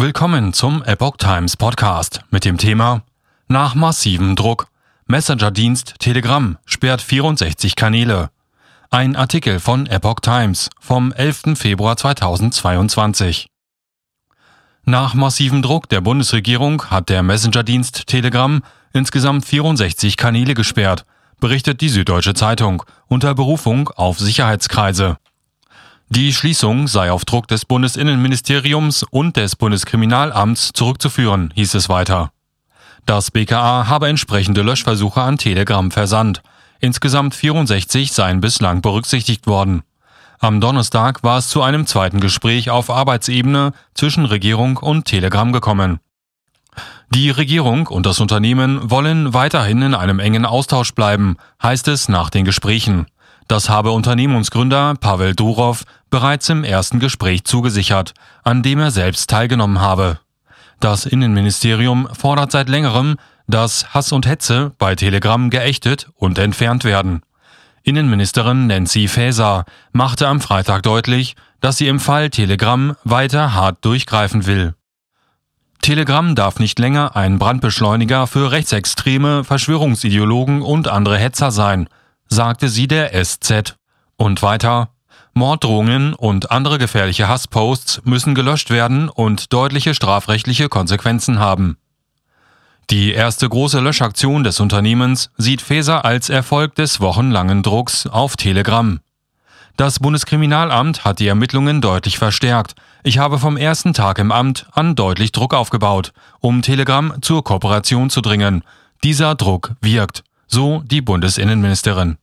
Willkommen zum Epoch Times Podcast mit dem Thema Nach massivem Druck. Messenger-Dienst Telegram sperrt 64 Kanäle. Ein Artikel von Epoch Times vom 11. Februar 2022. Nach massivem Druck der Bundesregierung hat der Messenger-Dienst Telegram insgesamt 64 Kanäle gesperrt, berichtet die Süddeutsche Zeitung unter Berufung auf Sicherheitskreise. Die Schließung sei auf Druck des Bundesinnenministeriums und des Bundeskriminalamts zurückzuführen, hieß es weiter. Das BKA habe entsprechende Löschversuche an Telegram versandt. Insgesamt 64 seien bislang berücksichtigt worden. Am Donnerstag war es zu einem zweiten Gespräch auf Arbeitsebene zwischen Regierung und Telegram gekommen. Die Regierung und das Unternehmen wollen weiterhin in einem engen Austausch bleiben, heißt es nach den Gesprächen. Das habe Unternehmensgründer Pavel Durov bereits im ersten Gespräch zugesichert, an dem er selbst teilgenommen habe. Das Innenministerium fordert seit längerem, dass Hass und Hetze bei Telegram geächtet und entfernt werden. Innenministerin Nancy Faeser machte am Freitag deutlich, dass sie im Fall Telegram weiter hart durchgreifen will. Telegram darf nicht länger ein Brandbeschleuniger für Rechtsextreme, Verschwörungsideologen und andere Hetzer sein, sagte sie der SZ. Und weiter, Morddrohungen und andere gefährliche Hassposts müssen gelöscht werden und deutliche strafrechtliche Konsequenzen haben. Die erste große Löschaktion des Unternehmens sieht Feser als Erfolg des wochenlangen Drucks auf Telegram. Das Bundeskriminalamt hat die Ermittlungen deutlich verstärkt. Ich habe vom ersten Tag im Amt an deutlich Druck aufgebaut, um Telegram zur Kooperation zu dringen. Dieser Druck wirkt, so die Bundesinnenministerin.